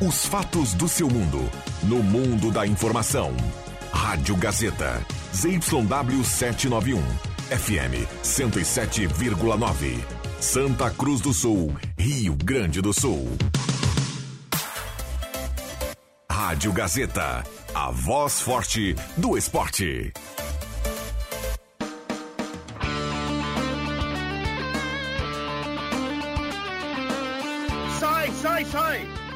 Os fatos do seu mundo. No mundo da informação. Rádio Gazeta. ZYW 791. FM 107,9. Santa Cruz do Sul, Rio Grande do Sul. Rádio Gazeta. A voz forte do esporte. Sai, sai, sai!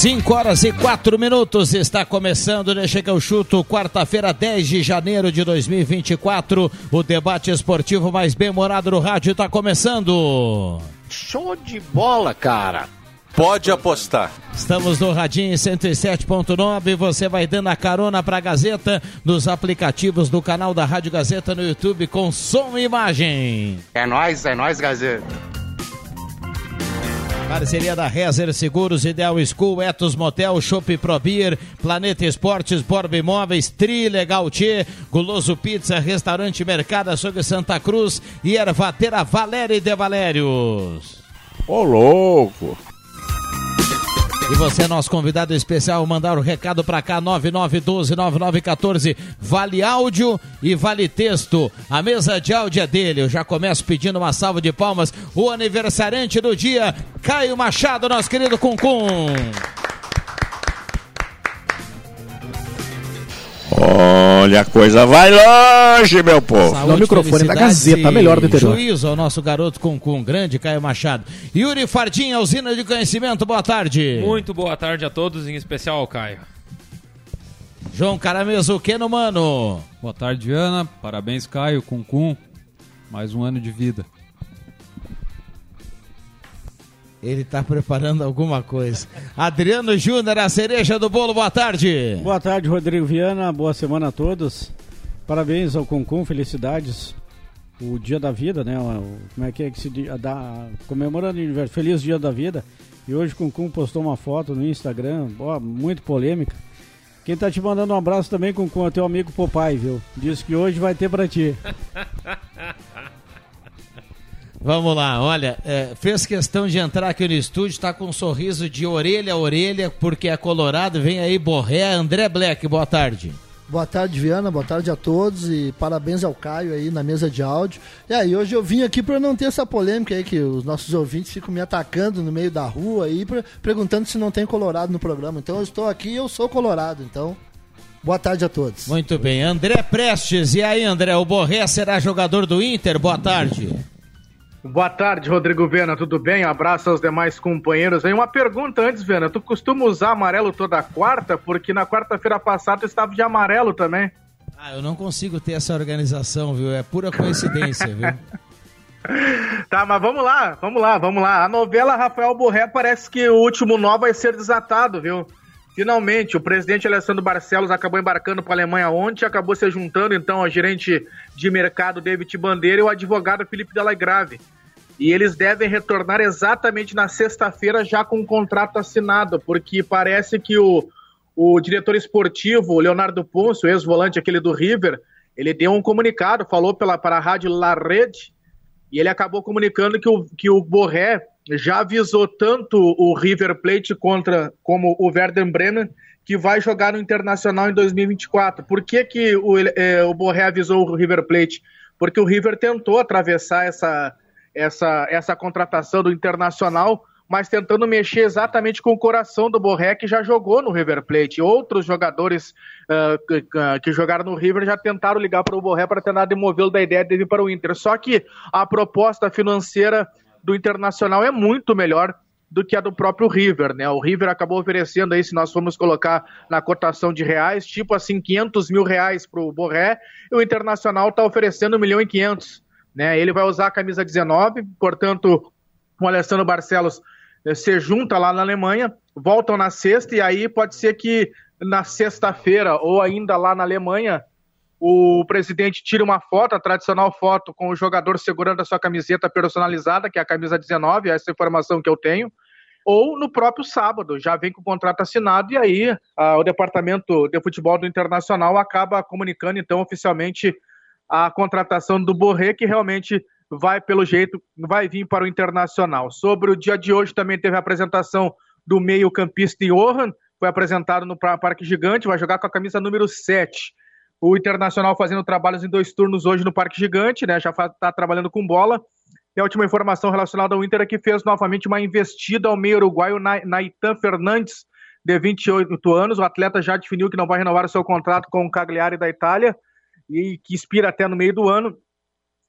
Cinco horas e quatro minutos está começando, deixa que eu chuto, quarta-feira, 10 de janeiro de 2024. O debate esportivo mais bem-humorado no rádio está começando. Show de bola, cara! Pode apostar. Estamos no Radinho 107.9. Você vai dando a carona para a Gazeta nos aplicativos do canal da Rádio Gazeta no YouTube com som e imagem. É nós, é nós, Gazeta. Parceria da Rezer Seguros, Ideal School, Etos Motel, Shop Pro Beer, Planeta Esportes, Borba Imóveis, Tri Legal Tchê, Guloso Pizza, Restaurante Mercado Açougue Santa Cruz e Ervatera Valéria de Valérios. Ô louco! E você é nosso convidado especial, mandar o recado para cá, 9912-9914, vale áudio e vale texto. A mesa de áudio é dele, eu já começo pedindo uma salva de palmas. O aniversariante do dia, Caio Machado, nosso querido Cuncum. Olha, a coisa vai longe, meu povo. Saúde, No microfone da Gazeta, a melhor do interior. Juízo ao nosso garoto Cuncum, grande Caio Machado. Yuri Fardinha, usina de conhecimento, boa tarde. Muito boa tarde a todos, em especial ao Caio. João Carameso, o que no mano? Boa tarde, Viana. Parabéns, Caio, Cuncum. Mais um ano de vida. Ele tá preparando alguma coisa. Adriano Júnior, a cereja do bolo, boa tarde. Boa tarde, Rodrigo Viana. Boa semana a todos. Parabéns ao Concum, felicidades. O dia da vida, né? O- como é que é que se da- comemorando o aniversário. Feliz dia da vida. E hoje o Concum postou uma foto no Instagram, boa, muito polêmica. Quem tá te mandando um abraço também, Concum, é teu amigo Popai, viu? Diz que hoje vai ter pra ti. Vamos lá, olha, é, fez questão de entrar aqui no estúdio, tá com um sorriso de orelha a orelha, porque é colorado, vem aí Borré, André Black, boa tarde. Boa tarde, Viana. Boa tarde a todos e parabéns ao Caio aí na mesa de áudio. E aí, hoje eu vim aqui para não ter essa polêmica aí que os nossos ouvintes ficam me atacando no meio da rua aí, pra- perguntando se não tem Colorado no programa. Então eu estou aqui e eu sou Colorado. Então, boa tarde a todos. Muito bem, André Prestes, e aí André, o Borré será jogador do Inter, boa tarde. Boa tarde, Rodrigo Viana, tudo bem? Abraço aos demais companheiros. Aí uma pergunta antes, Viana, tu costuma usar amarelo toda quarta? Porque na quarta-feira passada tu estava de amarelo também. Ah, eu não consigo ter essa organização, viu, é pura coincidência, viu. Tá, mas vamos lá, vamos lá, vamos lá. A novela Rafael Borré parece que o último nó vai ser desatado, viu? Finalmente, o presidente Alessandro Barcelos acabou embarcando para a Alemanha ontem, acabou se juntando então ao gerente de mercado David Bandeira e o advogado Felipe Delagrave. E eles devem retornar exatamente na sexta-feira já com o contrato assinado, porque parece que o, o diretor esportivo, Leonardo Ponce, o ex-volante aquele do River, ele deu um comunicado, falou pela, para a rádio La Rede, e ele acabou comunicando que o, que o Borré já avisou tanto o River Plate contra como o Werder Bremen que vai jogar no Internacional em 2024. Por que, que o, eh, o Borré avisou o River Plate? Porque o River tentou atravessar essa, essa, essa contratação do Internacional, mas tentando mexer exatamente com o coração do Borré, que já jogou no River Plate. Outros jogadores uh, que, uh, que, jogaram no River já tentaram ligar para o Borré para tentar demovê-lo da ideia de vir para o Inter. Só que a proposta financeira do Internacional é muito melhor do que a do próprio River, né? O River acabou oferecendo aí, se nós formos colocar na cotação de reais, tipo assim, 500 mil reais para o Borré, e o Internacional está oferecendo 1 milhão e 500, né? Ele vai usar a camisa 19, portanto, o Alessandro Barcelos se junta lá na Alemanha, voltam na sexta, e aí pode ser que na sexta-feira, ou ainda lá na Alemanha, o presidente tira uma foto, a tradicional foto com o jogador segurando a sua camiseta personalizada, que é a camisa 19, essa é informação que eu tenho, ou no próprio sábado, já vem com o contrato assinado e aí o departamento de futebol do Internacional acaba comunicando então oficialmente a contratação do Borré, que realmente vai, pelo jeito, vai vir para o Internacional. Sobre o dia de hoje também teve a apresentação do meio-campista Johan, foi apresentado no Parque Gigante, vai jogar com a camisa número 7. O Internacional fazendo trabalhos em dois turnos hoje no Parque Gigante, né? Já está trabalhando com bola. E a última informação relacionada ao Inter é que fez novamente uma investida ao meio uruguaio Naitan Fernandes, de 28 anos. O atleta já definiu que não vai renovar o seu contrato com o Cagliari da Itália e que expira até no meio do ano.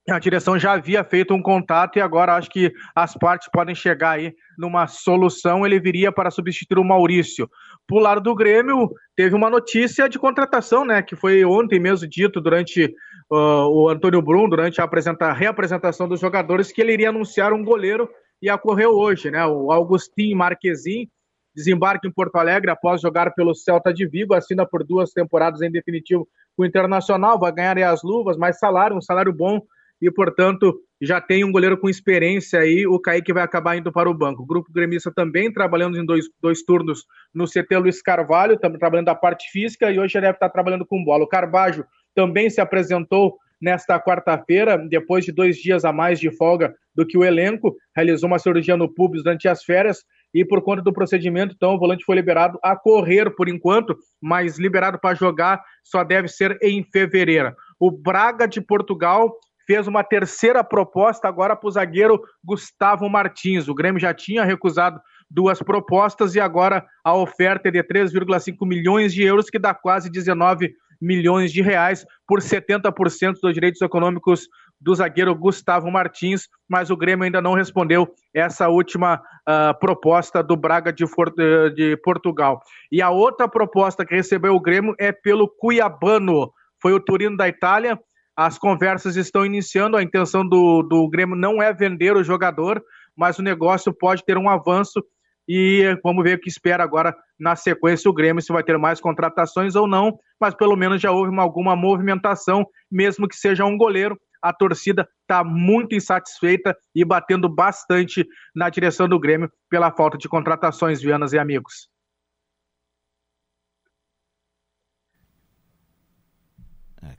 A direção já havia feito um contato e agora acho que as partes podem chegar aí numa solução. Ele viria para substituir o Maurício. Pro lado do Grêmio, teve uma notícia de contratação, né? Que foi ontem mesmo dito durante uh, o Antônio Brum, durante a, reapresentação dos jogadores, que ele iria anunciar um goleiro e ocorreu hoje, né? O Augustin Marquezin desembarca em Porto Alegre após jogar pelo Celta de Vigo, assina por duas temporadas em definitivo com o Internacional, vai ganhar as luvas, mais salário, um salário bom e, portanto, já tem um goleiro com experiência aí, o Kaique vai acabar indo para o banco. O grupo gremista também trabalhando em dois, dois turnos no CT Luiz Carvalho, também trabalhando da parte física e hoje já deve estar trabalhando com bola. O Carbajo também se apresentou nesta quarta-feira, depois de dois dias a mais de folga do que o elenco, realizou uma cirurgia no pubis durante as férias e por conta do procedimento, então, o volante foi liberado a correr por enquanto, mas liberado para jogar só deve ser em fevereiro. O Braga de Portugal fez uma terceira proposta agora para o zagueiro Gustavo Martins. O Grêmio já tinha recusado duas propostas e agora a oferta é de 3,5 milhões de euros, que dá quase 19 milhões de reais por 70% dos direitos econômicos do zagueiro Gustavo Martins, mas o Grêmio ainda não respondeu essa última uh, proposta do Braga de, For de Portugal. E a outra proposta que recebeu o Grêmio é pelo Cuiabano. Foi o Turino da Itália, as conversas estão iniciando, a intenção do, do Grêmio não é vender o jogador, mas o negócio pode ter um avanço e vamos ver o que espera agora na sequência o Grêmio, se vai ter mais contratações ou não, mas pelo menos já houve uma, alguma movimentação, mesmo que seja um goleiro. A torcida está muito insatisfeita e batendo bastante na direção do Grêmio pela falta de contratações, Vianas e amigos.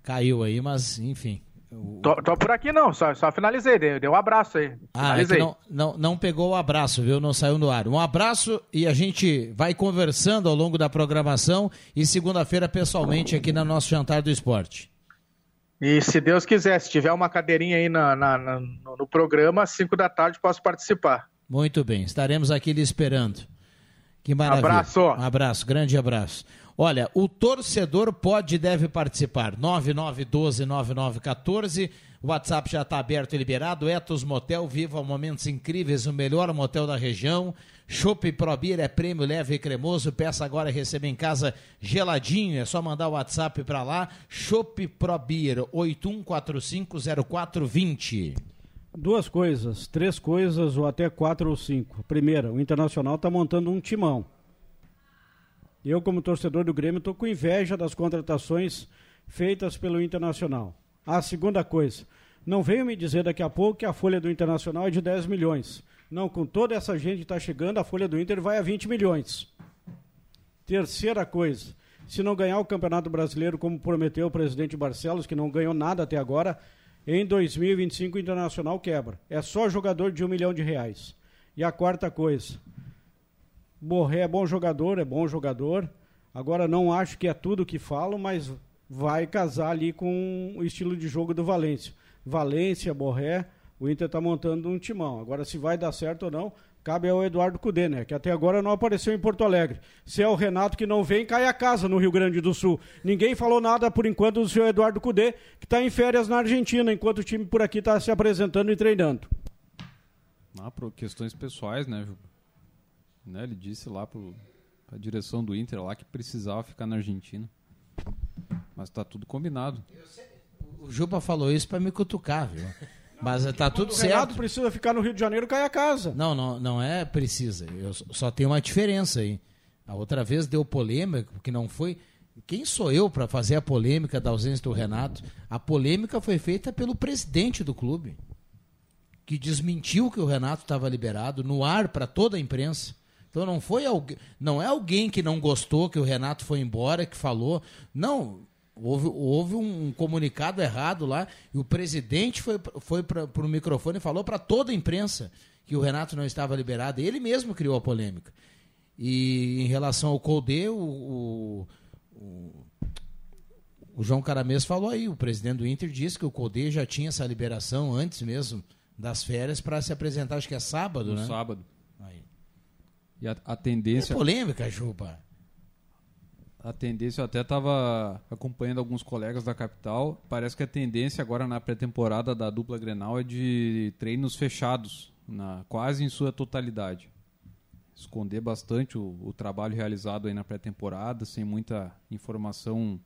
Caiu aí, mas enfim. Tô, tô, por aqui não, só, só finalizei, deu, deu um abraço aí. Ah, é não, não, não pegou o abraço, viu? Não saiu no ar. Um abraço e a gente vai conversando ao longo da programação e segunda-feira pessoalmente aqui no nosso Jantar do Esporte. E se Deus quiser, se tiver uma cadeirinha aí na, na, na no, no programa, às 5 da tarde posso participar. Muito bem, estaremos aqui lhe esperando. Que maravilha. Abraço. Um abraço, grande abraço. Olha, o torcedor pode e deve participar. 9912-9914. O WhatsApp já está aberto e liberado. Etos Motel, viva momentos incríveis, o melhor motel da região. Chopp Probir é prêmio leve e cremoso. Peça agora e receba em casa geladinho. É só mandar o WhatsApp para lá. Chopp Probir 81450420. Duas coisas, três coisas ou até quatro ou cinco. Primeira, o Internacional está montando um timão. Eu, como torcedor do Grêmio, estou com inveja das contratações feitas pelo Internacional. A segunda coisa, não venha me dizer daqui a pouco que a folha do Internacional é de 10 milhões. Não, com toda essa gente que está chegando, a folha do Inter vai a 20 milhões. Terceira coisa, se não ganhar o Campeonato Brasileiro, como prometeu o presidente Barcelos, que não ganhou nada até agora, em 2025 o Internacional quebra. É só jogador de um milhão de reais. E a quarta coisa, Borré é bom jogador, é bom jogador. Agora não acho que é tudo que falo, mas vai casar ali com o estilo de jogo do Valência. Valência, Borré, o Inter está montando um timão. Agora se vai dar certo ou não, cabe ao Eduardo Cudê, né? Que até agora não apareceu em Porto Alegre. Se é o Renato que não vem, cai a casa no Rio Grande do Sul. Ninguém falou nada por enquanto do senhor Eduardo Cudê, que está em férias na Argentina, enquanto o time por aqui está se apresentando e treinando. Ah, por questões pessoais, né, Ju? Né? Ele disse lá para a direção do Inter lá que precisava ficar na Argentina. Mas está tudo combinado. O Juba falou isso para me cutucar, viu? Mas está tudo certo. O Renato precisa ficar no Rio de Janeiro, cai a casa. Não, não, não é precisa. Eu só tem uma diferença aí. A outra vez deu polêmica, porque não foi. quem sou eu para fazer a polêmica da ausência do Renato? A polêmica foi feita pelo presidente do clube, que desmentiu que o Renato estava liberado no ar para toda a imprensa. Então não foi alguém, não é alguém que não gostou que o Renato foi embora que falou. Não, houve, houve um comunicado errado lá e o presidente foi, foi para o microfone e falou para toda a imprensa que o Renato não estava liberado. Ele mesmo criou a polêmica. E em relação ao Colde, o, o, o, o João Caramês falou aí, o presidente do Inter disse que o Colde já tinha essa liberação antes mesmo das férias para se apresentar, acho que é sábado, No né? sábado. E a, a É tendência. polêmica, Juba. A tendência, eu até estava acompanhando alguns colegas da capital. Parece que a tendência agora na pré-temporada da dupla Grenal é de treinos fechados, na, quase em sua totalidade. Esconder bastante o, o trabalho realizado aí na pré-temporada, sem muita informação,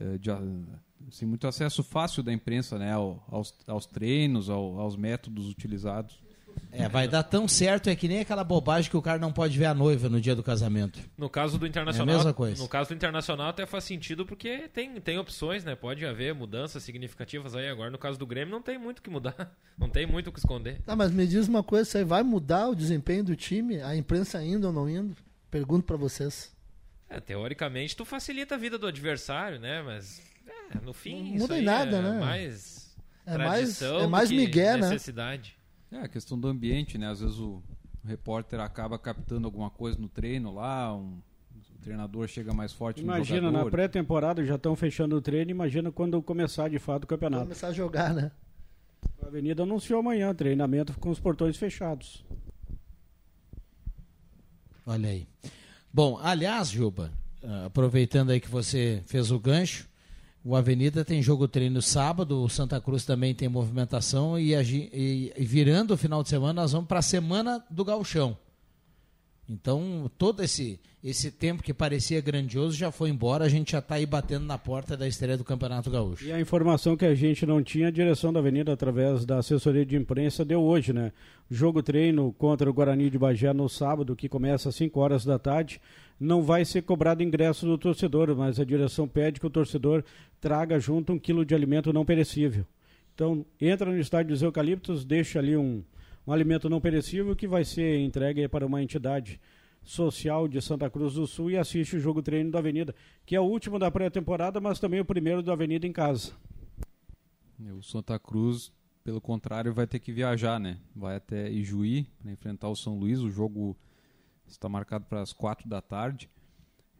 eh, de a- sem muito acesso fácil da imprensa né, ao- aos, aos treinos, ao- aos métodos utilizados. É, vai dar tão certo, é que nem aquela bobagem que o cara não pode ver a noiva no dia do casamento. No caso do Internacional, É a mesma coisa. no caso do Internacional até faz sentido porque tem, tem opções, né? Pode haver mudanças significativas aí agora. No caso do Grêmio não tem muito o que mudar, não tem muito o que esconder. Tá, mas me diz uma coisa, você vai mudar o desempenho do time? A imprensa indo ou não indo? Pergunto pra vocês. É, teoricamente tu facilita a vida do adversário, né? Mas é, no fim Não isso muda em nada, é né? mais É mais, é mais migué, né? necessidade. É, a questão do ambiente, né? Às vezes o, repórter acaba captando alguma coisa no treino lá, um- o treinador chega mais forte Imagina, no na jogador. pré-temporada já estão fechando o treino, imagina quando começar de fato o campeonato. Começar a jogar, né? A Avenida anunciou amanhã treinamento com os portões fechados. Olha aí. Bom, aliás, Juba, ah, aproveitando aí que você fez o gancho, o Avenida tem jogo treino sábado, o Santa Cruz também tem movimentação e, e- e virando o final de semana nós vamos para a semana do Gauchão. Então, todo esse, esse tempo que parecia grandioso já foi embora, a gente já está aí batendo na porta da estreia do Campeonato Gaúcho. E a informação que a gente não tinha, a direção da Avenida, através da assessoria de imprensa, deu hoje, né? Jogo treino contra o Guarani de Bagé no sábado, que começa às 5 horas da tarde. Não vai ser cobrado ingresso do torcedor, mas a direção pede que o torcedor traga junto um quilo de alimento não perecível. Então, entra no estádio dos Eucaliptos, deixa ali um, um alimento não perecível que vai ser entregue para uma entidade social de Santa Cruz do Sul e assiste o jogo treino da Avenida, que é o último da pré-temporada, mas também o primeiro da Avenida em casa. O Santa Cruz, pelo contrário, vai ter que viajar, né? Vai até Ijuí para enfrentar o São Luís. O jogo está marcado para as quatro da tarde.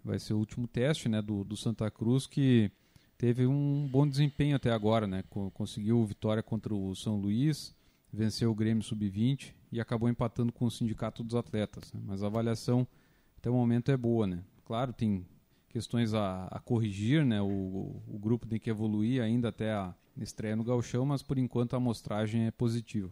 Vai ser o último teste, né, do, do Santa Cruz que teve um bom desempenho até agora, né? Co- Conseguiu vitória contra o São Luís, venceu o Grêmio Sub-20 e acabou empatando com o Sindicato dos Atletas. né? Mas a avaliação até o momento é boa, né? Claro, tem questões a, a corrigir, né? O, o grupo tem que evoluir ainda até a estreia no Gauchão, mas por enquanto a amostragem é positiva.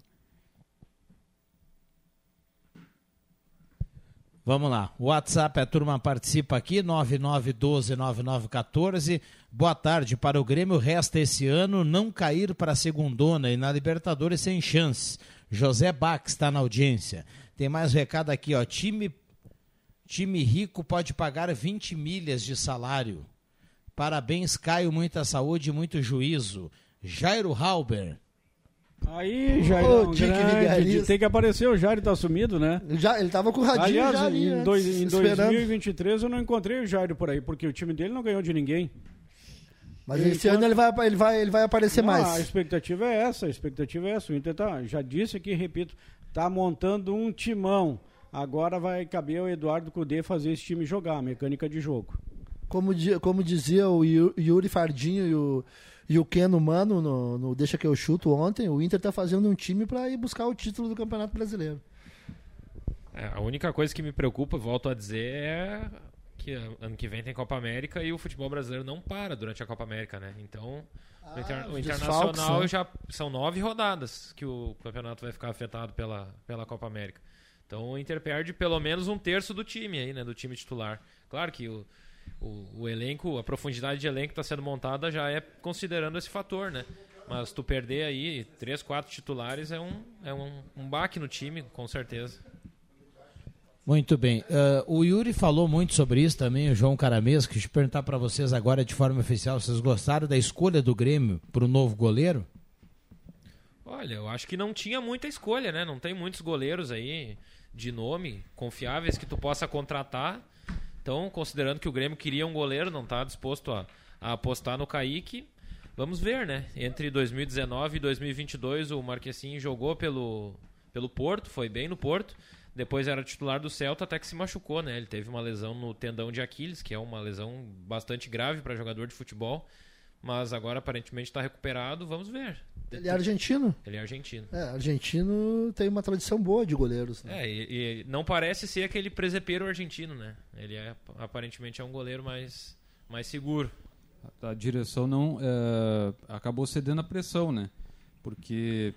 Vamos lá. O WhatsApp, a turma participa aqui, 99129914. Boa tarde para o Grêmio. Resta esse ano não cair para a segundona e na Libertadores sem chance. José Bax está na audiência. Tem mais recado aqui, ó. Time, time rico pode pagar 20 milhas de salário. Parabéns, Caio. Muita saúde e muito juízo. Jairo Halber. Aí, Jair, Ô, grande, tem que aparecer, o Jair tá sumido, né? Já, ele tava com o radinho Aliás, já ali, em, antes, dois- em esperando. 2023 eu não encontrei o Jair por aí, porque o time dele não ganhou de ninguém. Mas Enquanto- esse ano ele vai, ele vai, ele vai aparecer Não, A mais. expectativa é essa, a expectativa é essa. O Inter tá, já disse aqui, repito, tá montando um timão. Agora vai caber ao Eduardo Cudê fazer esse time jogar, a mecânica de jogo. Como, como dizia o Yu- Yuri Fardinho e o, e o Keno Mano no, no Deixa Que Eu Chuto ontem, o Inter tá fazendo um time para ir buscar o título do Campeonato Brasileiro. É, a única coisa que me preocupa, volto a dizer, é que ano que vem tem Copa América e o futebol brasileiro não para durante a Copa América, né? Então, o, Inter- o Internacional né? já são nove rodadas que o campeonato vai ficar afetado pela, pela Copa América. Então o Inter perde pelo menos um terço do time aí, né? Do time titular. Claro que o, o, o elenco, a profundidade de elenco que está sendo montada já é considerando esse fator, né? Mas tu perder aí três, quatro titulares é um, é um, um baque no time, com certeza. Muito bem. Uh, o Yuri falou muito sobre isso também, o João Caramês. Quis perguntar para vocês agora de forma oficial: vocês gostaram da escolha do Grêmio para o novo goleiro? Olha, eu acho que não tinha muita escolha, né? Não tem muitos goleiros aí de nome confiáveis que tu possa contratar. Então, considerando que o Grêmio queria um goleiro, não está disposto a, a apostar no Kaique, vamos ver, né? Entre 2019 e 2022, o Marquezinho jogou pelo, pelo Porto, foi bem no Porto. Depois era titular do Celta até que se machucou, né? Ele teve uma lesão no tendão de Aquiles, que é uma lesão bastante grave para jogador de futebol. Mas agora aparentemente está recuperado, vamos ver. Ele é argentino? Ele é argentino. É, argentino tem uma tradição boa de goleiros. Né? É, e, e, não parece ser aquele presepeiro argentino, né? Ele é aparentemente é um goleiro mais, mais seguro. A, a direção não é, acabou cedendo a pressão, né? Porque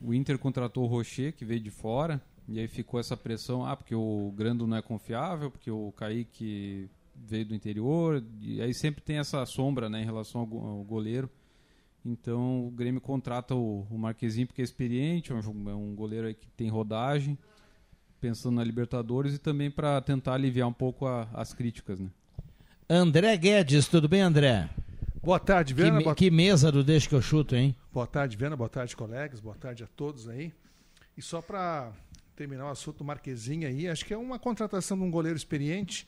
o Inter contratou o Rocher, que veio de fora, e aí ficou essa pressão, ah, porque o Grando não é confiável, porque o Kaique veio do interior, e aí sempre tem essa sombra né, em relação ao, goleiro. Então o Grêmio contrata o, o Marquezinho porque é experiente, é um, é um goleiro que tem rodagem, pensando na Libertadores e também para tentar aliviar um pouco a, as críticas. Né? André Guedes, tudo bem, André? Boa tarde, Viana. Que, boa... que mesa do Deixa que eu chuto, hein? Boa tarde, Viana. Boa tarde, colegas. Boa tarde a todos aí. E só para terminar o assunto do Marquezinho aí, acho que é uma contratação de um goleiro experiente,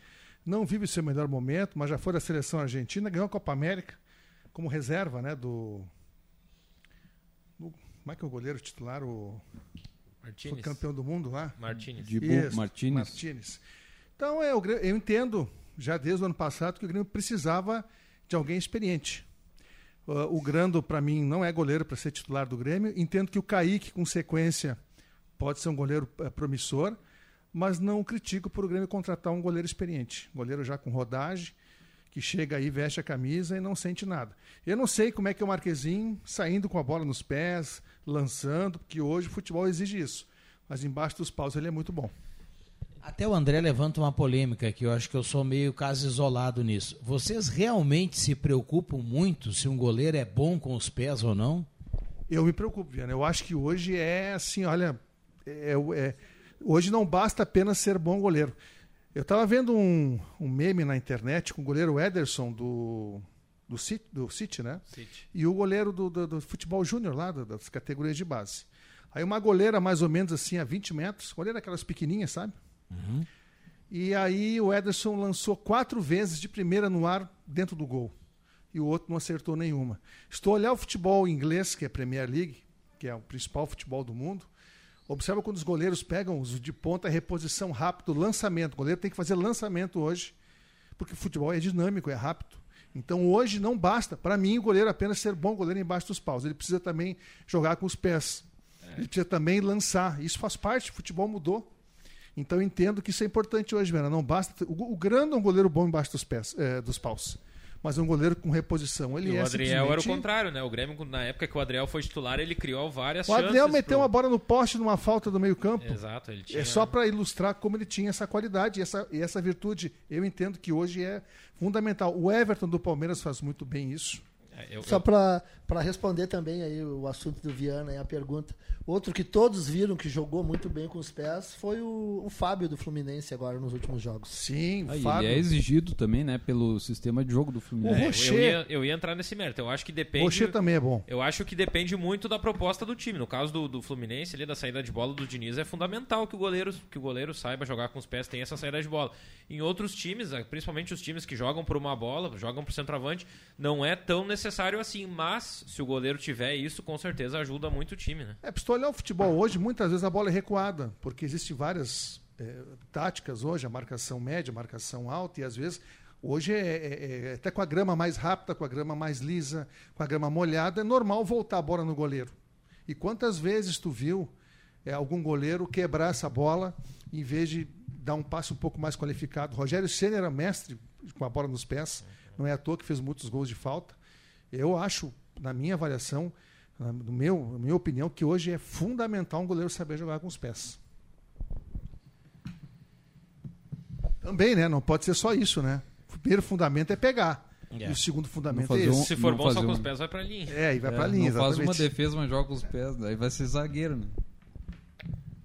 não vive seu melhor momento, mas já foi da seleção argentina, ganhou a Copa América como reserva, né, do, do como é que é o goleiro titular, o Martínez. Foi campeão do mundo lá? Martínez. Isso, Martínez. Martínez. Então, é, eu, eu entendo, já desde o ano passado, que o Grêmio precisava de alguém experiente. Uh, o Grando, para mim, não é goleiro para ser titular do Grêmio. Entendo que o Kaique, com sequência, pode ser um goleiro é, promissor, mas não critico por o Grêmio contratar um goleiro experiente, goleiro já com rodagem, que chega aí, veste a camisa e não sente nada. Eu não sei como é que é o Marquezinho saindo com a bola nos pés, lançando, porque hoje o futebol exige isso. Mas embaixo dos paus ele é muito bom. Até o André levanta uma polêmica que eu acho que eu sou meio caso isolado nisso. Vocês realmente se preocupam muito se um goleiro é bom com os pés ou não? Eu me preocupo, Viana. Eu acho que hoje é assim, olha, é, é, hoje não basta apenas ser bom goleiro. Eu estava vendo um, um, meme na internet com o goleiro Ederson do, do, City, do City, né? City. E o goleiro do, do, do futebol júnior lá, das categorias de base. Aí uma goleira mais ou menos assim a 20 metros, goleira aquelas pequenininhas, sabe? Uhum. E aí o Ederson lançou quatro vezes de primeira no ar dentro do gol. E o outro não acertou nenhuma. Estou a olhar o futebol inglês, que é a Premier League, que é o principal futebol do mundo. Observa quando os goleiros pegam os de ponta, reposição rápido, lançamento. O goleiro tem que fazer lançamento hoje, porque o futebol é dinâmico, é rápido. Então hoje não basta, para mim, o goleiro apenas ser bom goleiro embaixo dos paus. Ele precisa também jogar com os pés. É. Ele precisa também lançar. Isso faz parte, o futebol mudou. Então entendo que isso é importante hoje, Vera. Não basta. O, o Grande é um goleiro bom embaixo dos pés, é, dos paus mas é um goleiro com reposição. Ele e é o Adriel era o contrário, né? O Grêmio, na época que o Adriel foi titular, ele criou várias o chances. O Adriel meteu pro... uma bola no poste numa falta do meio-campo. Exato, ele tinha... É só para ilustrar como ele tinha essa qualidade e essa, e essa virtude. Eu entendo que hoje é fundamental. O Everton do Palmeiras faz muito bem isso. É, eu, Só eu... para responder também aí o assunto do Viana e a pergunta. Outro que todos viram que jogou muito bem com os pés foi o, o Fábio do Fluminense agora nos últimos jogos. Sim, ah, Fábio. Ele é exigido também, né, pelo sistema de jogo do Fluminense. O Rocher... eu, ia, eu ia entrar nesse mérito. Eu acho que depende. Rocher também é bom. Eu acho que depende muito da proposta do time. No caso do, do Fluminense, ali, da saída de bola do Diniz, é fundamental que o goleiro que o goleiro saiba jogar com os pés, tenha essa saída de bola. Em outros times, principalmente os times que jogam por uma bola, jogam por centroavante, não é tão necessário assim, mas se o goleiro tiver isso, com certeza ajuda muito o time, né? É, para olhar o futebol hoje, muitas vezes a bola é recuada, porque existem várias é, táticas hoje, a marcação média, a marcação alta, e às vezes Hoje, é, é, é, até com a grama mais rápida, com a grama mais lisa, com a grama molhada, é normal voltar a bola no goleiro. E quantas vezes tu viu é, algum goleiro quebrar essa bola em vez de dar um passe um pouco mais qualificado? Rogério Senna era mestre com a bola nos pés, não é à toa que fez muitos gols de falta. Eu acho, na minha avaliação, na meu, na minha opinião, que hoje é fundamental um goleiro saber jogar com os pés. Também, né? Não pode ser só isso, né? O primeiro fundamento é pegar. É. E o segundo fundamento é esse. Um, Se for bom só com os pés, vai pra linha. É, e vai é, pra linha, não exatamente. faz uma defesa, mas joga com os pés, daí vai ser zagueiro, né?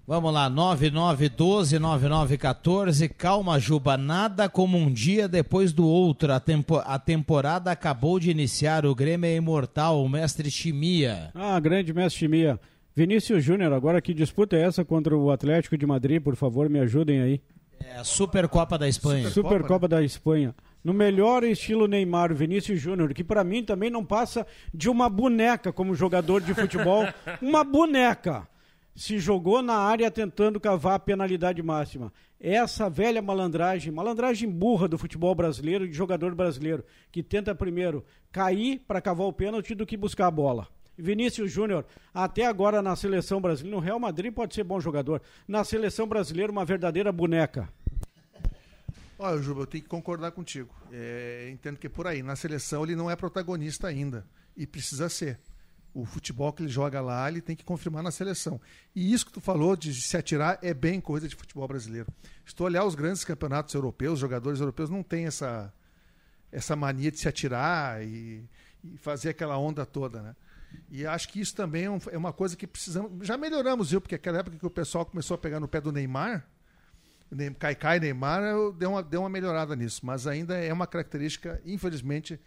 Vamos lá, 9912-9914. Calma, Juba. Nada como um dia depois do outro. A, tempo, a temporada acabou de iniciar. O Grêmio é imortal. O mestre Chimia. Ah, grande mestre Chimia. Vinícius Júnior, agora que disputa é essa contra o Atlético de Madrid? Por favor, me ajudem aí. É a Supercopa da Espanha. Supercopa da Espanha. No melhor estilo Neymar, Vinícius Júnior, que para mim também não passa de uma boneca como jogador de futebol. uma boneca. Se jogou na área tentando cavar a penalidade máxima. Essa velha malandragem, malandragem burra do futebol brasileiro, de jogador brasileiro, que tenta primeiro cair para cavar o pênalti do que buscar a bola. Vinícius Júnior, até agora na seleção brasileira, no Real Madrid pode ser bom jogador, na seleção brasileira uma verdadeira boneca. Olha, Juba, eu tenho que concordar contigo. É, entendo que é por aí. Na seleção ele não é protagonista ainda. E precisa ser. O futebol que ele joga lá, ele tem que confirmar na seleção. E isso que tu falou de se atirar é bem coisa de futebol brasileiro. Se tu olhar os grandes campeonatos europeus, os jogadores europeus não têm essa, essa mania de se atirar e, e fazer aquela onda toda, né? E acho que isso também é, é uma coisa que precisamos. Já melhoramos, viu? Porque aquela época que o pessoal começou a pegar no pé do Neymar, Ne- Kaikai Neymar, eu- deu uma, deu uma melhorada nisso. Mas ainda é uma característica, infelizmente,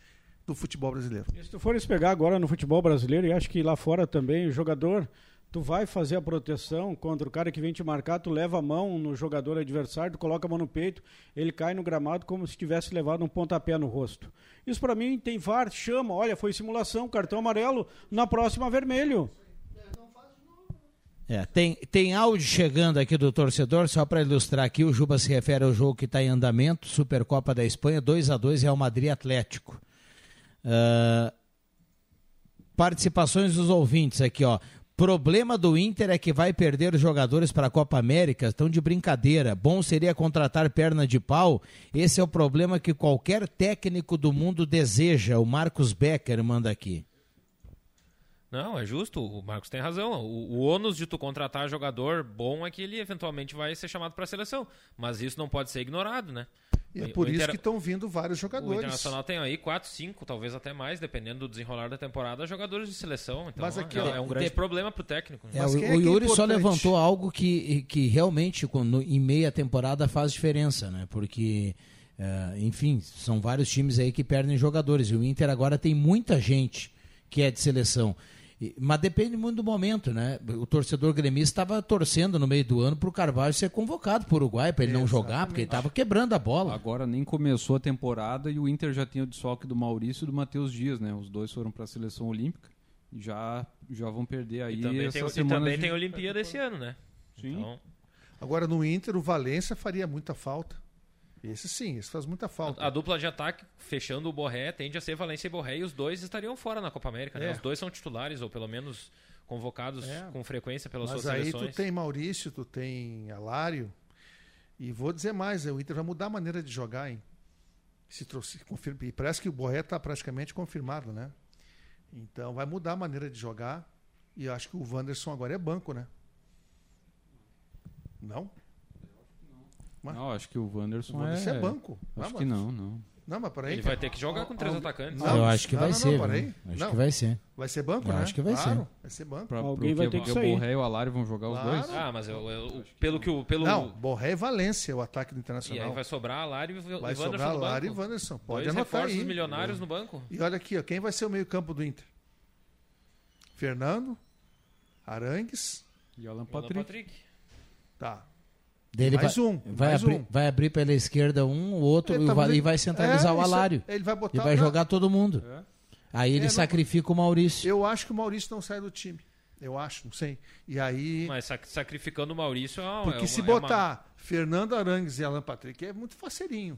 do futebol brasileiro. E se tu fores pegar agora no futebol brasileiro, e acho que lá fora também, o jogador, tu vai fazer a proteção contra o cara que vem te marcar, tu leva a mão no jogador adversário, tu coloca a mão no peito, ele cai no gramado como se tivesse levado um pontapé no rosto. Isso pra mim tem VAR, chama, olha, foi simulação, cartão amarelo, na próxima vermelho. É, tem, tem áudio chegando aqui do torcedor, só para ilustrar aqui, o Juba se refere ao jogo que está em andamento, Supercopa da Espanha, 2 a 2 Real Madrid Atlético. Ah, participações dos ouvintes aqui, ó. Problema do Inter é que vai perder os jogadores para a Copa América, estão de brincadeira. Bom seria contratar perna de pau. Esse é o problema que qualquer técnico do mundo deseja. O Marcos Becker manda aqui. Não, é justo, o Marcos tem razão. O, o ônus de tu contratar jogador bom é que ele eventualmente vai ser chamado para a seleção. Mas isso não pode ser ignorado, né? E é O- por o isso Inter- que estão vindo vários O jogadores. Internacional tem aí 4, 5, talvez até mais, dependendo do desenrolar da temporada, jogadores de seleção. Então Mas aqui, é, ó, é um grande de- problema pro técnico. né? É, Mas o, é o é Yuri só levantou algo que, que realmente, quando, em meia temporada, faz diferença, né? Porque, eh, enfim, são vários times aí que perdem jogadores. E o Inter agora tem muita gente que é de seleção. Mas depende muito do momento, né? O torcedor gremista estava torcendo no meio do ano para o Carvalho ser convocado para o Uruguai, para ele não jogar, porque ele estava quebrando a bola. Agora nem começou a temporada e o Inter já tinha o desfalque do Maurício e do Matheus Dias, né? Os dois foram para a seleção olímpica e já, já vão perder aí E também, essa tem, e também de- tem Olimpíada esse ano, né? Sim. Então, Agora no Inter, o Valência faria muita falta. Esse sim, esse faz muita falta. a, a dupla de ataque, fechando o Borré, tende a ser Valência e Borré, e os dois estariam fora na Copa América, né? É. Os dois são titulares, ou pelo menos convocados É. com frequência pelas Mas suas aí seleções. tu tem Maurício, tu tem Alário. E vou dizer mais, o Inter vai mudar a maneira de jogar, hein? Se trouxe, confirma, e parece que o Borré está praticamente confirmado, né? Então vai mudar a maneira de jogar. E acho que o Wanderson agora é banco, né? Não? Não, acho que o Wanderson O Wanderson é... é banco. Acho Não, que mas- não, não. Não, mas peraí. Ele vai ter que jogar com três atacantes. Não, Eu acho que não, vai não, ser. não, peraí. viu? Acho Não. que vai ser. Vai ser banco, Eu né? acho que vai claro, ser. Vai ser banco. Pra, Alguém porque, vai ter que sair. o Borré e o Alário vão jogar os Claro. dois. Ah, mas eu, eu- pelo que o. Pelo, Não, Borré e Valência, o ataque do E Internacional. aí vai sobrar Alário e Vai Wanderson sobrar no Alário e. Wanderson. Pode Dois anotar aí. milionários no banco. E olha aqui, ó, quem vai ser o meio-campo do Inter? Fernando, Arangues, E Alan Alan Patrick. Patrick. tá. Dele Mais vai, um, Vai mais abrir, um. vai abrir pela esquerda um, o outro É, e, tá, vai, mas e ele- vai centralizar é, o Alário. Ele vai botar E vai não, jogar todo mundo. Aí ele É, não- sacrifica o Maurício. Eu acho que o Maurício não sai do time. Eu acho, não sei. E aí. Mas sac- sacrificando o Maurício é uma- porque é uma- se é uma- botar Fernando Arangues e Alan Patrick é muito faceirinho.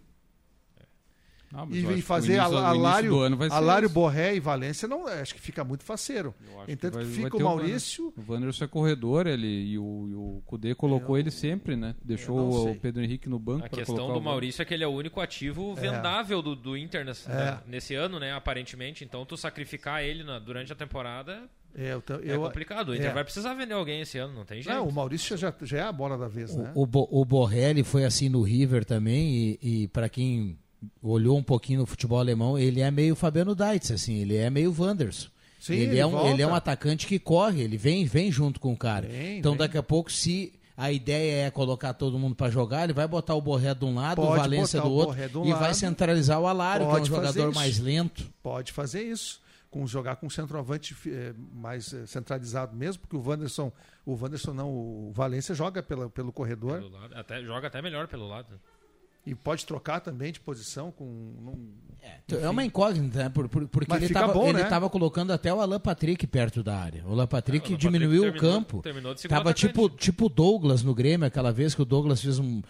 Mas E, eu fazer o o Alário, Alário. Borré e Valência, não, acho que fica muito faceiro. Eu Entanto vai- que vai fica o Maurício. O Wanderson é corredor, ele, e o, e o Kudê colocou ele sempre, né? eu Deixou não o. Pedro Henrique no banco A questão colocar do o Maurício é que ele é o único ativo vendável do, do Inter nesse, É. nesse ano, né? Aparentemente. Então, tu sacrificar ele na- durante a temporada É, eu, é eu- complicado. O Inter é. vai precisar vender alguém esse ano, não tem jeito. Não, o Maurício já, já é a bola da vez, né? O, Bo- o Borrelli foi assim no River também, e, e para quem olhou um pouquinho no futebol alemão, ele é meio Fabiano Deitz, assim, ele é meio Wanderson. Sim, ele, ele é um, volta. ele é um atacante que corre, ele vem, vem junto com o cara. Vem, então vem. daqui a pouco, se a ideia é colocar todo mundo para jogar, ele vai botar o Borré de um lado, Pode o Valência do outro um e vai lado. centralizar o Alário, que é um Pode fazer jogador isso. mais lento. Pode fazer isso. Com jogar com um centroavante eh, mais eh, centralizado mesmo, porque o Wanderson, o Wanderson não, o Valência joga pela, pelo corredor Pelo lado, até, joga até melhor pelo lado. E pode trocar também de posição com. num- É uma incógnita, né? Por- por- porque Mas ele estava bom, né? colocando até o Alan Patrick perto da área. O Alan Patrick É, o Alan diminuiu Patrick o terminou- campo. terminou de Tava tipo tipo o Douglas no Grêmio, aquela vez que o Douglas fez um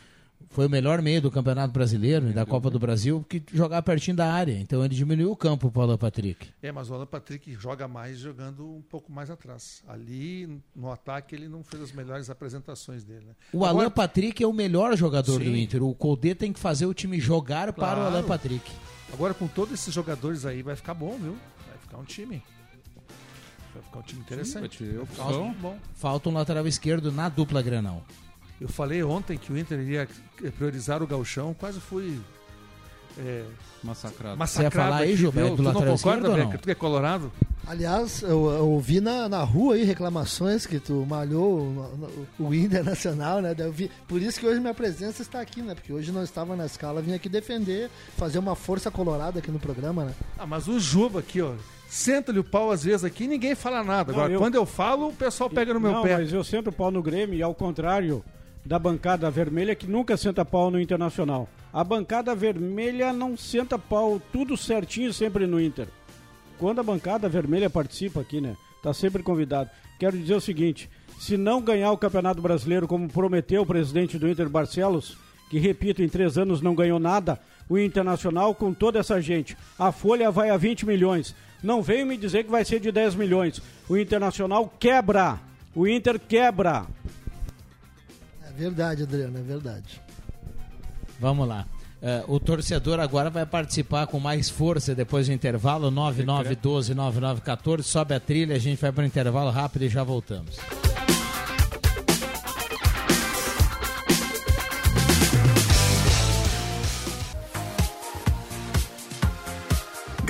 foi o melhor meio do Campeonato Brasileiro e da Copa do Brasil, que jogava pertinho da área. Então ele diminuiu o campo para o Alan Patrick. É, mas o Alan Patrick joga mais jogando um pouco mais atrás. Ali no ataque ele não fez as melhores apresentações dele. Né? O Agora- Alan Patrick é o melhor jogador do Sim. Inter. O Codê tem que fazer o time jogar para o Claro. Alan Patrick. Agora com todos esses jogadores aí vai ficar bom, viu? Vai ficar um time. Vai ficar um time interessante. vai ter Vai ficar opção. um. Falta um lateral esquerdo na dupla Granal. Eu falei ontem que o Inter iria priorizar o gauchão, quase fui é, Massacrado. massacrado. Você ia falar aí, Gilberto, Tu não concorda, não? Becker? Tu que é colorado? Aliás, eu, eu ouvi na, na rua aí reclamações que tu malhou o, o, Internacional, né? Eu vi, por isso que hoje minha presença está aqui, né? Porque hoje não estava na escala, vim aqui defender, fazer uma força colorada aqui no programa, né? Ah, mas o Juba aqui, ó. Senta-lhe o pau às vezes aqui e ninguém fala nada. Não, Agora, eu- quando eu falo, o pessoal pega no meu não, pé. mas eu sento o pau no Grêmio e ao contrário da bancada vermelha que nunca senta pau no Internacional. A bancada vermelha não senta pau tudo certinho sempre no Inter. Quando a bancada vermelha participa aqui, né? Tá sempre convidado. Quero dizer o seguinte: se não ganhar o Campeonato Brasileiro como prometeu o presidente do Inter Barcelos, que repito, em três anos não ganhou nada, o Internacional com toda essa gente, a folha vai a 20 milhões. Não venho me dizer que vai ser de 10 milhões. O Internacional quebra. O Inter quebra. Verdade, Adriano, é verdade. Vamos lá. É, o torcedor agora vai participar com mais força depois do intervalo. 9912-9914. Sobe a trilha, a gente vai para o intervalo rápido e já voltamos.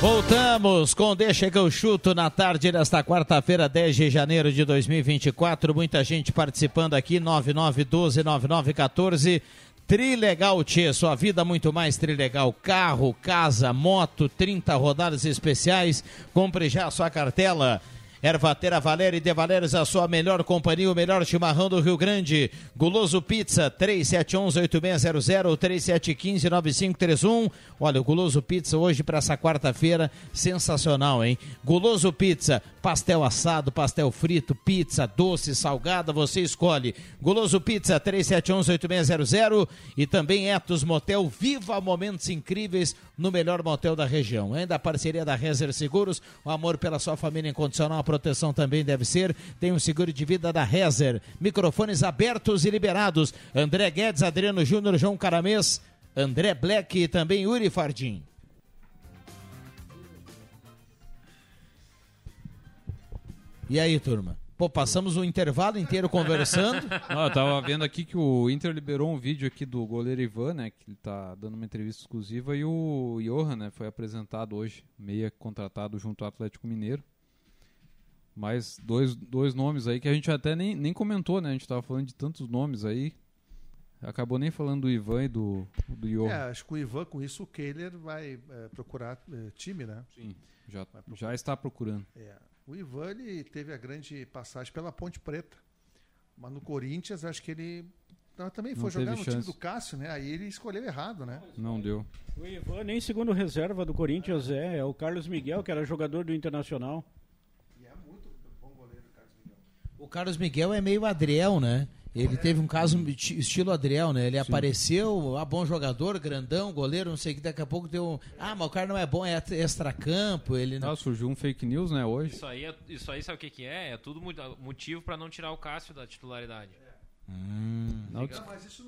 Voltamos com Deixa que eu chuto na tarde desta quarta-feira, 10 de janeiro de 2024. Muita gente participando aqui, 9912-9914. Trilegal Tchê, sua vida muito mais Trilegal. Carro, casa, moto, 30 rodadas especiais. Compre já a sua cartela. Ervatera Valéria e De Valérios, a sua melhor companhia, o melhor chimarrão do Rio Grande. Guloso Pizza, 3711-8600, 3715-9531. Olha, o Guloso Pizza hoje para essa quarta-feira, sensacional, hein? Guloso Pizza, pastel assado, pastel frito, pizza, doce, salgada, você escolhe. Guloso Pizza, 3711-8600 e também Etos Motel, viva momentos incríveis no melhor motel da região. Ainda a parceria da Rezer Seguros, o amor pela sua família incondicional, proteção também deve ser. Tem um seguro de vida da Rezer. Microfones abertos e liberados. André Guedes, Adriano Júnior, João Caramês, André Black e também Uri Fardim. E aí, turma? Pô, passamos o intervalo inteiro conversando. Ah, eu tava vendo aqui que o Inter liberou um vídeo aqui do goleiro Ivan, né? Que ele tá dando uma entrevista exclusiva e o Johan, né? Foi apresentado hoje, meia contratado junto ao Atlético Mineiro. Mais dois, dois nomes aí que a gente até nem, nem comentou, né? A gente tava falando de tantos nomes aí. Acabou nem falando do Ivan e do, do Johan. É, acho que o Ivan, com isso, o Kehler vai é, procurar é, time, né? Sim, já, já está procurando. É. O Ivan ele teve a grande passagem pela Ponte Preta. Mas no Corinthians, acho que ele ah, também Não foi jogar no time chance. do Cássio, né? Aí ele escolheu errado, né? Não deu. O Ivan, nem segundo reserva do Corinthians é, é o Carlos Miguel, que era jogador do Internacional. O Carlos Miguel é meio Adriel, né? Ele teve um caso esti- estilo Adriel, né? Ele apareceu, ah, bom jogador, grandão, goleiro, não sei o que, daqui a pouco deu. Ah, mas o cara não é bom, é extracampo, ele não. Ah, surgiu um fake news, né, hoje. Isso aí, é- isso aí sabe o que, que é? É tudo motivo para não tirar o Cássio da titularidade. Não, Fica,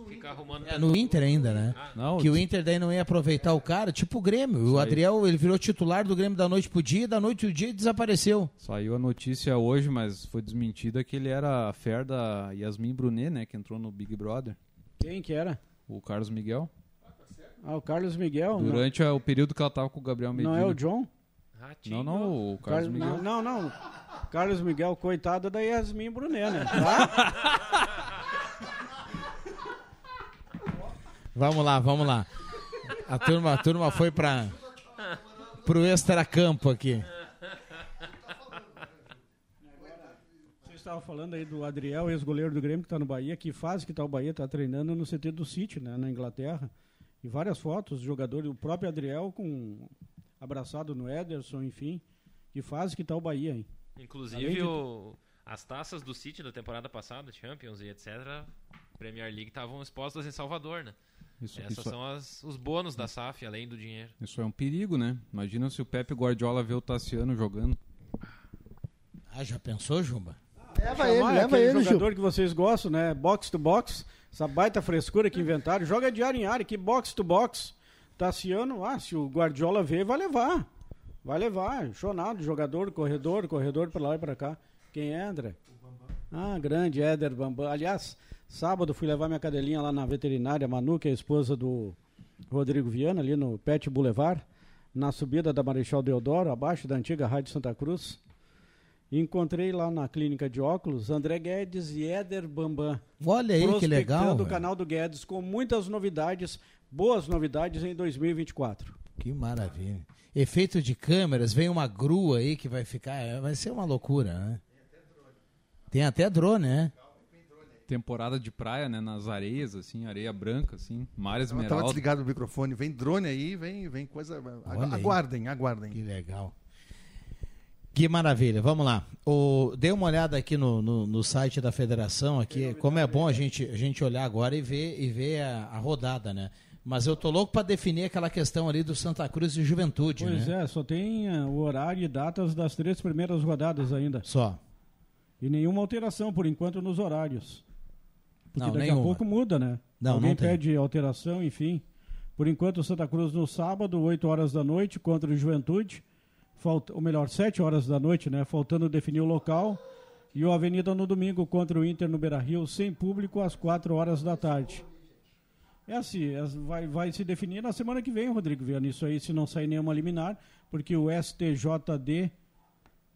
fica arrumando. É no Inter ainda, né? Não, que o Inter daí não ia aproveitar o cara, tipo o Grêmio. O. Adriel, ele virou titular do Grêmio da noite pro dia, da noite pro dia e desapareceu. Saiu a notícia hoje, mas foi desmentida que ele era a fé da Yasmin Brunet, né? Que entrou no Big Brother. Quem que era? O Carlos Miguel. Ah, o Carlos Miguel. não- Durante a- o período que ela tava com o Gabriel Medina. Não é o John? Não, não, o Carlos Car- Miguel. Não, não, não. Carlos Miguel, coitado da Yasmin Brunet, né? Tá? Vamos lá, vamos lá. A turma, a turma foi para pro extracampo aqui. Você estava falando aí do Adriel, ex-goleiro do Grêmio que está no Bahia. Que fase que está o Bahia? Está treinando no CT do City, né, na Inglaterra. E várias fotos do jogador, o próprio Adriel com abraçado no Ederson, enfim. Que fase que está o Bahia, hein? Inclusive, de- o- as taças do City da temporada passada, Champions e etc., Premier League, estavam expostas em Salvador, né? Isso- Essas isso- são as- os bônus da SAF, além do dinheiro. Isso é um perigo, né? Imagina se o Pepe Guardiola vê o Tassiano jogando. Ah, já pensou, Jumba? Leva ele, leva aquele ele, jogador Gil. que vocês gostam, né? Box to box. Essa baita frescura que inventaram. Joga de área em área, que box to box. Tassiano, ah, se o Guardiola ver, vai levar. Vai levar. Chonado, jogador, corredor, corredor pra lá e pra cá. Quem é, André? Ah, grande, Éder Bambam. Aliás, sábado fui levar minha cadelinha lá na veterinária, Manu, que é a esposa do Rodrigo Viana, ali no Pet Boulevard, na subida da Marechal Deodoro, abaixo da antiga Rádio Santa Cruz. Encontrei lá na clínica de óculos André Guedes e Éder Bambam. Olha aí que legal. O canal do Guedes com muitas novidades, boas novidades em 2024. Que maravilha. Efeito de câmeras, vem uma grua aí que vai ficar. é, Vai ser uma loucura, né? Tem até drone, né? Temporada de praia, né? Nas areias, assim, areia branca, assim, mar Ela tava esmeralda. desligado o microfone. Vem drone aí, vem, vem coisa. Olha aí. aguardem, aguardem. Que legal. Que maravilha, vamos lá. O, dê uma olhada aqui no, no, no site da federação, aqui, como é bom a gente, a gente olhar agora e ver, e ver a, a rodada, né? Mas eu tô louco para definir aquela questão ali do Santa Cruz e Juventude, Pois né? é, só tem ah, o horário e datas das três primeiras rodadas ainda. Só. E nenhuma alteração, por enquanto, nos horários. Porque Não, daqui nenhuma. a pouco muda, né? Não, Alguém não pede alteração, enfim. Por enquanto, o Santa Cruz no sábado, 8 horas da noite, contra o Juventude. Falta, ou melhor, 7 horas da noite, né? Faltando definir o local. E o Avenida no domingo contra o Inter no Beira Rio, sem público, às 4 horas da tarde. É assim, as- vai, vai se definir na semana que vem, Rodrigo Viana. Isso aí, se não sair nenhuma liminar, porque o STJD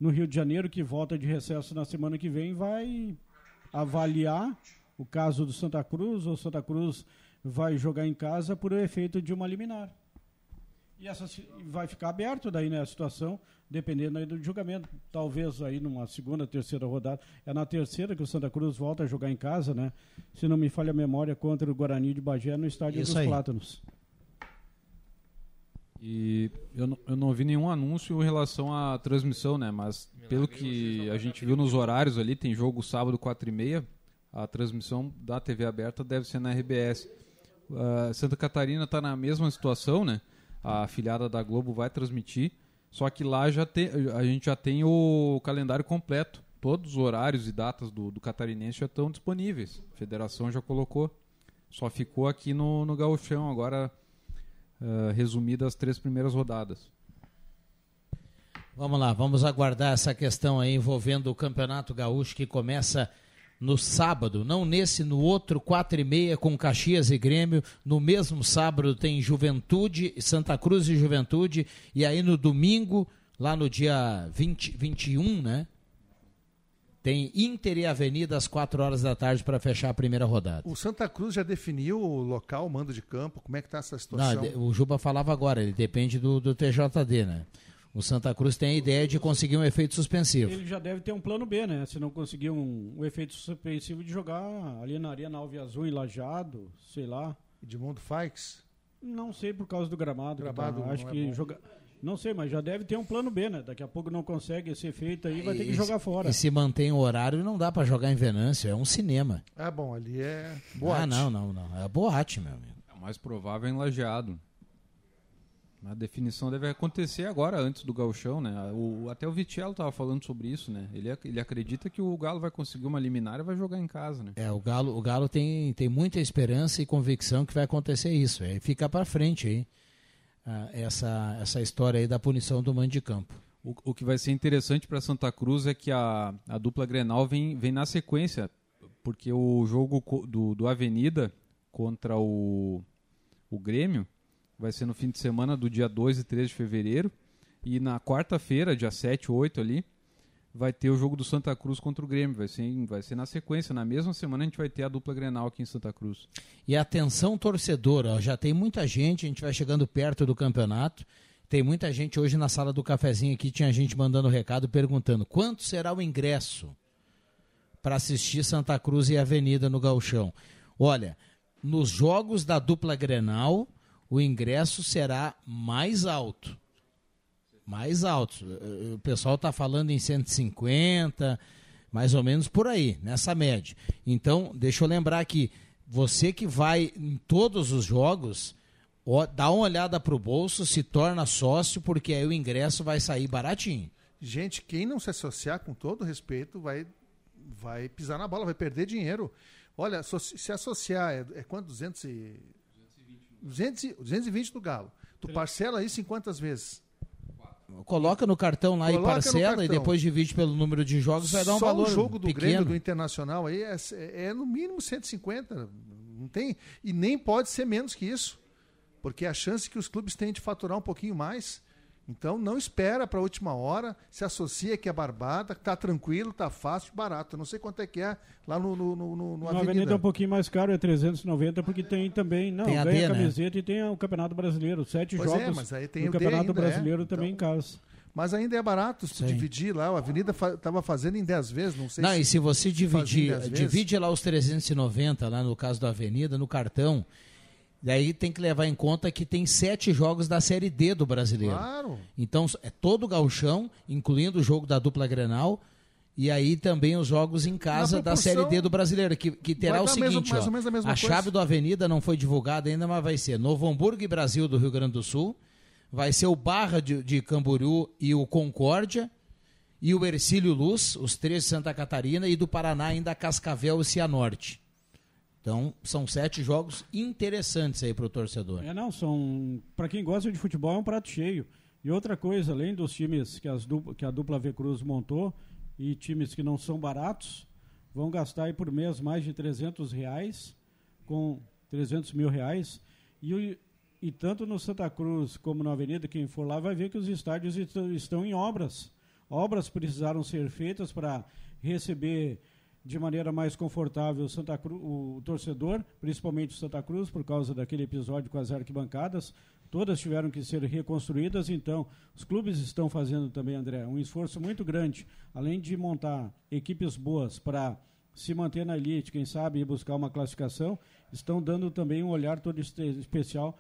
no Rio de Janeiro, que volta de recesso na semana que vem, vai avaliar o caso do Santa Cruz, ou Santa Cruz vai jogar em casa por efeito de uma liminar. E essa vai ficar aberto daí né, a situação, dependendo aí do julgamento. Talvez aí numa segunda, terceira rodada. É na terceira que o Santa Cruz volta a jogar em casa, né? Se não me falha a memória, contra o Guarani de Bagé no Estádio Isso dos aí. Plátanos. E eu, não- eu não vi nenhum anúncio em relação à transmissão, né? Mas pelo que a gente viu nos horários ali, tem jogo sábado 4 e meia. A transmissão da TV aberta deve ser na RBS. Ah, Santa Catarina está na mesma situação, né? A afiliada da Globo vai transmitir. Só que lá já tem, a gente já tem o calendário completo. Todos os horários e datas do, do catarinense já estão disponíveis. A federação já colocou. Só ficou aqui no, no gauchão agora uh, resumidas as três primeiras rodadas. Vamos lá, vamos aguardar essa questão aí envolvendo o Campeonato Gaúcho que começa no sábado, não nesse, no outro, quatro e meia com Caxias e Grêmio. No mesmo sábado tem Juventude, Santa Cruz e Juventude. E aí no domingo, lá no dia 20, 21, né? Tem Inter e Avenida às 4 horas da tarde para fechar a primeira rodada. O Santa Cruz já definiu o local, o mando de campo, como é que está essa Não, situação? de- o Juba falava agora, ele depende do, do TJD, né? O Santa Cruz tem a ideia de conseguir um efeito suspensivo. Ele já deve ter um plano B, né? Se não conseguir um, um efeito suspensivo de jogar ali na Arena Alve Azul, em Lajado, sei lá. Edmundo Faix? Não sei por causa do gramado. que Gramado tá. Acho não é que bom. joga... Não sei, mas já deve ter um plano B, né? Daqui a pouco não consegue esse efeito aí, vai ter que E- jogar fora. E se mantém o horário, não dá para jogar em Venâncio, é um cinema. Ah, bom, ali é boate. Ah, não, não, não. É boate, meu amigo. É o mais provável em lajeado. A definição deve acontecer agora, antes do gauchão, né? O, até o Vitello estava falando sobre isso, né? Ele, ele acredita que o Galo vai conseguir uma liminar e vai jogar em casa, né? É, o Galo, o Galo tem, tem muita esperança e convicção que vai acontecer isso. É, fica para frente aí ah, essa, essa história aí da punição do mando de campo. O, o que vai ser interessante para Santa Cruz é que a, a dupla Grenal vem, vem na sequência, porque o jogo do, do Avenida contra o, o Grêmio vai ser no fim de semana do dia 2 e 3 de fevereiro. E na quarta-feira, dia 7, 8 ali, vai ter o jogo do Santa Cruz contra o Grêmio. Vai ser, vai ser na sequência. Na mesma semana a gente vai ter a dupla Grenal aqui em Santa Cruz. E atenção torcedora, já tem muita gente, a gente vai chegando perto do campeonato. Tem muita gente hoje na sala do cafezinho aqui, tinha gente mandando recado perguntando quanto será o ingresso para assistir Santa Cruz e Avenida no Galchão. Olha, nos jogos da dupla Grenal, o ingresso será mais alto. Mais alto. O pessoal está falando em 150, mais ou menos por aí, nessa média. Então, deixa eu lembrar aqui, você que vai em todos os jogos, ó, dá uma olhada para o bolso, se torna sócio, porque aí o ingresso vai sair baratinho. Gente, quem não se associar, com todo respeito, vai, vai pisar na bola, vai perder dinheiro. Olha, se associar é, é quanto? 200 e... 200, 220 do Galo. Tu parcela isso em quantas vezes? Coloca no cartão lá Coloca e parcela e depois divide pelo número de jogos, vai dar um Só valor. o jogo do pequeno. Grêmio, do Internacional aí é, é, é, no mínimo 150. Não tem, e nem pode ser menos que isso. Porque a chance que os clubes têm de faturar um pouquinho mais então não espera para a última hora, se associa que é barbada, tá tranquilo, tá fácil, barato. Eu não sei quanto é que é lá no, no, no, no, no Avenida. Avenida é um pouquinho mais caro, é 390, porque tem também, não, tem ganha a né? camiseta né? e tem o Campeonato Brasileiro, sete pois é, jogos é, mas aí tem o Campeonato ainda, Brasileiro é. também então, em casa. Mas ainda é barato se dividir lá. A Avenida estava fa fazendo em 10 vezes, não sei não, se. e se você dividir, divide lá os 390, lá no caso da Avenida, no cartão, Daí tem que levar em conta que tem sete jogos da Série D do brasileiro. Claro. Então é todo o gauchão, incluindo o jogo da dupla Grenal. E aí também os jogos em casa da Série D do brasileiro, que, que terá o seguinte, mesmo, ó, a, a chave do Avenida não foi divulgada ainda, mas vai ser Novo Hamburgo e Brasil do Rio Grande do Sul, vai ser o Barra de, de Camboriú e o Concórdia, e o Ercílio Luz, os três de Santa Catarina, e do Paraná ainda Cascavel e Cianorte. Então, são sete jogos interessantes aí para o torcedor. É, não, são. Para quem gosta de futebol, é um prato cheio. E outra coisa, além dos times que, as dupla, que a dupla V Cruz montou, e times que não são baratos, vão gastar aí por mês mais de 300 reais, com 300 mil reais. E, e tanto no Santa Cruz como na Avenida, quem for lá vai ver que os estádios estão em obras. Obras precisaram ser feitas para receber de maneira mais confortável Santa Cruz, o torcedor, principalmente o Santa Cruz, por causa daquele episódio com as arquibancadas. Todas tiveram que ser reconstruídas, então os clubes estão fazendo também, André, um esforço muito grande, além de montar equipes boas para se manter na elite, quem sabe ir buscar uma classificação, estão dando também um olhar todo especial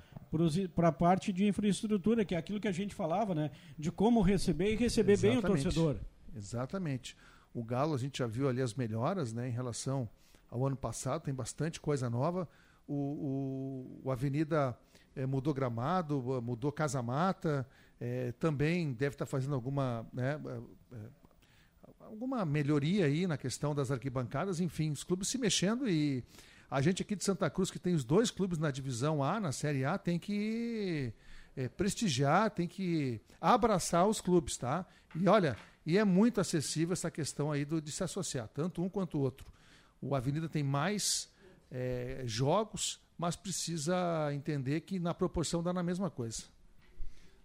para a parte de infraestrutura, que é aquilo que a gente falava, né? De como receber e receber Exatamente. bem o torcedor. Exatamente. O Galo, a gente já viu ali as melhoras né, em relação ao ano passado, tem bastante coisa nova. O, o, o Avenida é, mudou gramado, mudou casa-mata, é, também deve estar fazendo alguma, né, alguma melhoria aí na questão das arquibancadas, enfim, os clubes se mexendo e a gente aqui de Santa Cruz, que tem os dois clubes na divisão A, na Série A, tem que é, prestigiar, tem que abraçar os clubes, tá? E olha, e é muito acessível essa questão aí do, de se associar, tanto um quanto o outro. O Avenida tem mais é, jogos, mas precisa entender que na proporção dá na mesma coisa.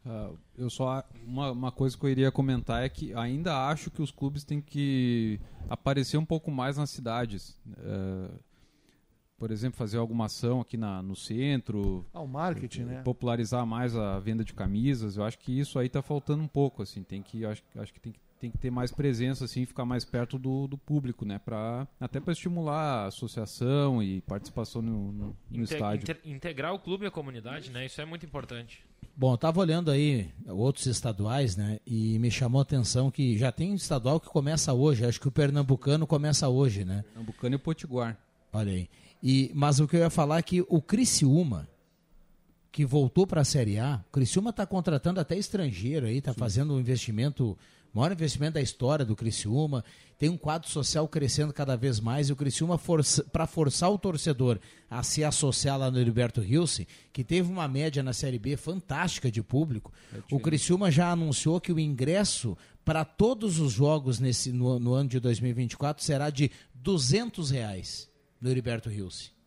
Uh, eu só uma, uma coisa que eu iria comentar é que ainda acho que os clubes têm que aparecer um pouco mais nas cidades. Uh, por exemplo, fazer alguma ação aqui na, no centro. Ah, o marketing, né? Popularizar mais a venda de camisas. Eu acho que isso aí está faltando um pouco, assim. Tem que, acho, acho que tem que tem que ter mais presença assim ficar mais perto do, do público né? Para até para estimular a associação e participação no, no, no estádio. inter, integrar o clube e a comunidade né? Isso é muito importante. Bom eu tava olhando aí outros estaduais né? E me chamou a atenção que já tem um estadual que começa hoje. Acho que o pernambucano começa hoje né? Pernambucano e o potiguar. Olha aí. E mas o que eu ia falar é que o Criciúma que voltou para a Série A, o Criciúma está contratando até estrangeiro aí, está fazendo um investimento, maior investimento da história do Criciúma. Tem um quadro social crescendo cada vez mais e o Criciúma, força, para forçar o torcedor a se associar lá no Heriberto Rilse, que teve uma média na Série B fantástica de público, o Criciúma já anunciou que o ingresso para todos os jogos nesse, no, no ano de 2024 será de 200 reais no Heriberto Rilse.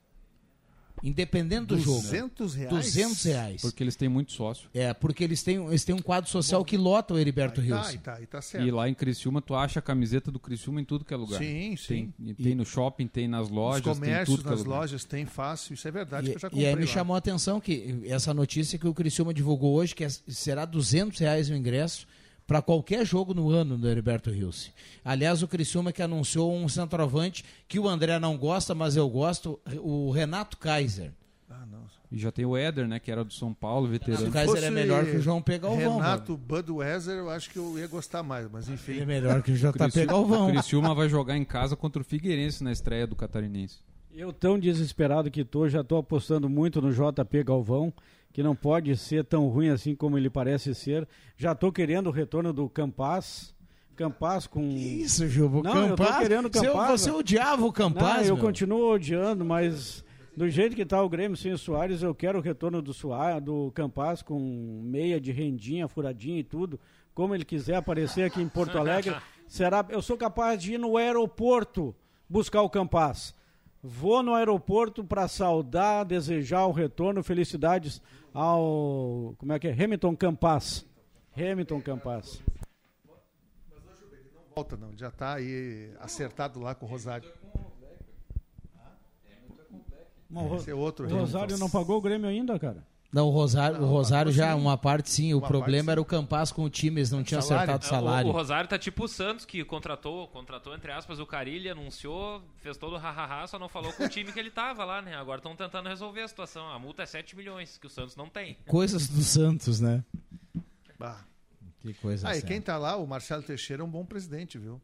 Independente do jogo. 200 reais? 200 reais. Porque eles têm muito sócio. É, porque eles têm, eles têm um quadro social que lota o Heriberto Aí tá, Rios. aí tá, aí tá certo. E lá em Criciúma tu acha a camiseta do Criciúma em tudo que é lugar. Sim, sim. Tem, tem no shopping, tem nas lojas, Os tem comércios, tudo que é nas lugar. lojas, tem fácil. Isso é verdade, que eu já E, comprei e aí me lá. chamou a atenção que essa notícia que o Criciúma divulgou hoje, que é- será 200 reais o ingresso para qualquer jogo no ano do Heriberto Rios. Aliás, o Criciúma que anunciou um centroavante que o André não gosta, mas eu gosto, o Renato Kaiser. Ah, não. E já tem o Éder, né, que era do São Paulo, veterano. O Kaiser é melhor que o João Pegalvão. Renato Budweiser, eu acho que eu ia gostar mais, mas enfim. Ele é melhor que o JP Galvão. O Criciúma vai jogar em casa contra o Figueirense na estreia do Catarinense. Eu tão desesperado que tô, já tô apostando muito no JP Galvão, que não pode ser tão ruim assim como ele parece ser. Já tô querendo o retorno do Campaz. Campaz com. Isso, Gilbo. Não, eu tô Campaz- querendo o Você- Campaz. você odiava o Campaz, Não, eu meu. continuo odiando, mas do jeito que tá o Grêmio sem o Soares, eu quero o retorno do Soares, do Campaz com meia de rendinha, furadinha e tudo. Como ele quiser aparecer aqui em Porto Alegre, será eu sou capaz de ir no aeroporto buscar o Campaz. Vou no aeroporto para saudar, desejar o retorno, felicidades ao como é que é? Hamilton Campaz. Hamilton Campaz. Volta não, já tá aí acertado lá com o Rosário. Não, o Esse é outro o. Rosário não pagou o Grêmio ainda, cara. Não, o Rosário, o Rosário já, sim. uma parte sim. O Uma problema parte, era o Campaz com o time, eles não tinham Salário. acertado o É, o- salário. O, Rosário tá tipo o Santos, que contratou, contratou entre aspas, o Carilli, anunciou, fez todo o hahaha, só não falou com o time que ele tava lá, né? Agora estão tentando resolver a situação. A multa é 7 milhões, que o Santos não tem. Coisas do Santos, né? Bah. Que coisa Ah, e quem tá lá, o Marcelo Teixeira é um bom presidente, viu?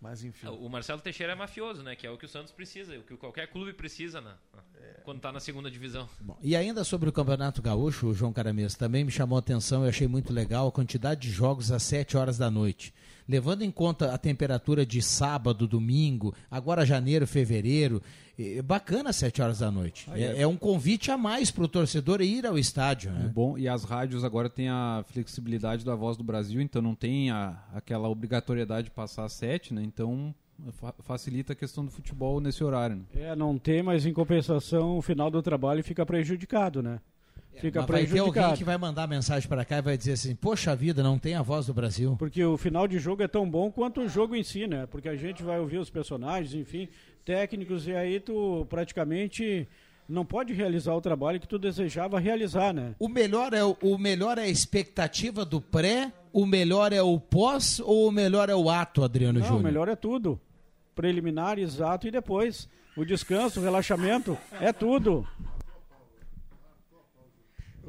Mas enfim. O Marcelo Teixeira é mafioso, né? Que é o que o Santos precisa, o que qualquer clube precisa, né? Quando tá na segunda divisão. Bom, e ainda sobre o Campeonato Gaúcho, o João Caramês, também me chamou a atenção, eu achei muito legal a quantidade de jogos às 7 horas da noite. Levando em conta a temperatura de sábado, domingo, agora janeiro, fevereiro, é bacana às 7 horas da noite. Ah, é, é. é um convite a mais para o torcedor ir ao estádio. É Né? bom, e as rádios agora têm a flexibilidade da voz do Brasil, então não tem a, aquela obrigatoriedade de passar às sete, né? Então fa- facilita a questão do futebol nesse horário. Né? É, não tem, mas em compensação o final do trabalho fica prejudicado, né? Fica Mas vai ter alguém que vai mandar mensagem para cá e vai dizer assim: Poxa vida, não tem a voz do Brasil. Porque o final de jogo é tão bom quanto o jogo em si, né? Porque a gente vai ouvir os personagens, enfim, técnicos, e aí tu praticamente não pode realizar o trabalho que tu desejava realizar, né? O melhor é o, o melhor é a expectativa do pré, o melhor é o pós ou o melhor é o ato, Adriano Não, o Júnior? melhor é tudo. Preliminar, exato, e depois. O descanso, o relaxamento, é tudo.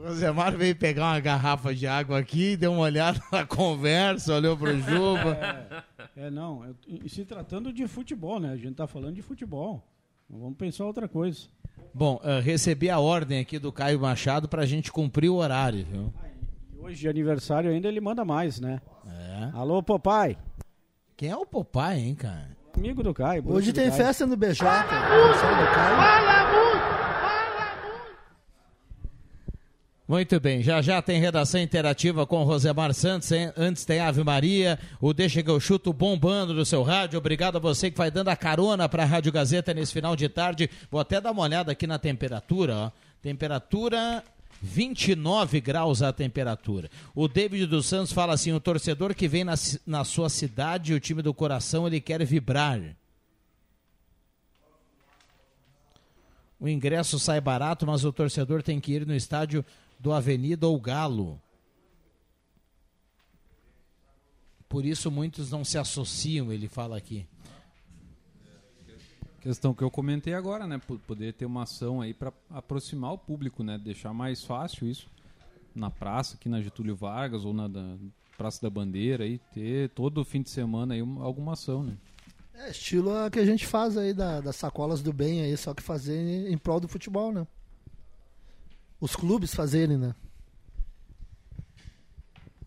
O Rosemar veio pegar uma garrafa de água aqui, deu uma olhada na conversa, olhou pro Juba. É, não, é- e se tratando de futebol, né? A gente tá falando de futebol. Não vamos pensar outra coisa. Bom, eh, recebi a ordem aqui do Caio Machado pra gente cumprir o horário, viu? E hoje de aniversário ainda ele manda mais, né? É. Alô, papai. Quem é o Popeye, hein, cara? Amigo do Caio. Hoje do tem Caio. festa no BJ. aniversário do Caio. Muito bem, já já tem redação interativa com Rosemar Santos, hein? antes tem Ave Maria, o Deixa que eu chuto bombando no seu rádio, obrigado a você que vai dando a carona para a Rádio Gazeta nesse final de tarde, vou até dar uma olhada aqui na temperatura, ó. temperatura 29 graus a temperatura. O David dos Santos fala assim, o torcedor que vem na, na sua cidade, o time do coração, ele quer vibrar. O ingresso sai barato, mas o torcedor tem que ir no estádio do Avenida ou Galo. Por isso muitos não se associam, ele fala aqui. Questão que eu comentei agora, né? Poder ter uma ação aí para aproximar o público, né? Deixar mais fácil isso na praça, aqui na Getúlio Vargas ou na da Praça da Bandeira, aí ter todo fim de semana aí uma- alguma ação, né? É, estilo a que a gente faz aí da- das sacolas do bem aí, só que fazer em, em prol do futebol, né? Os clubes fazerem, né?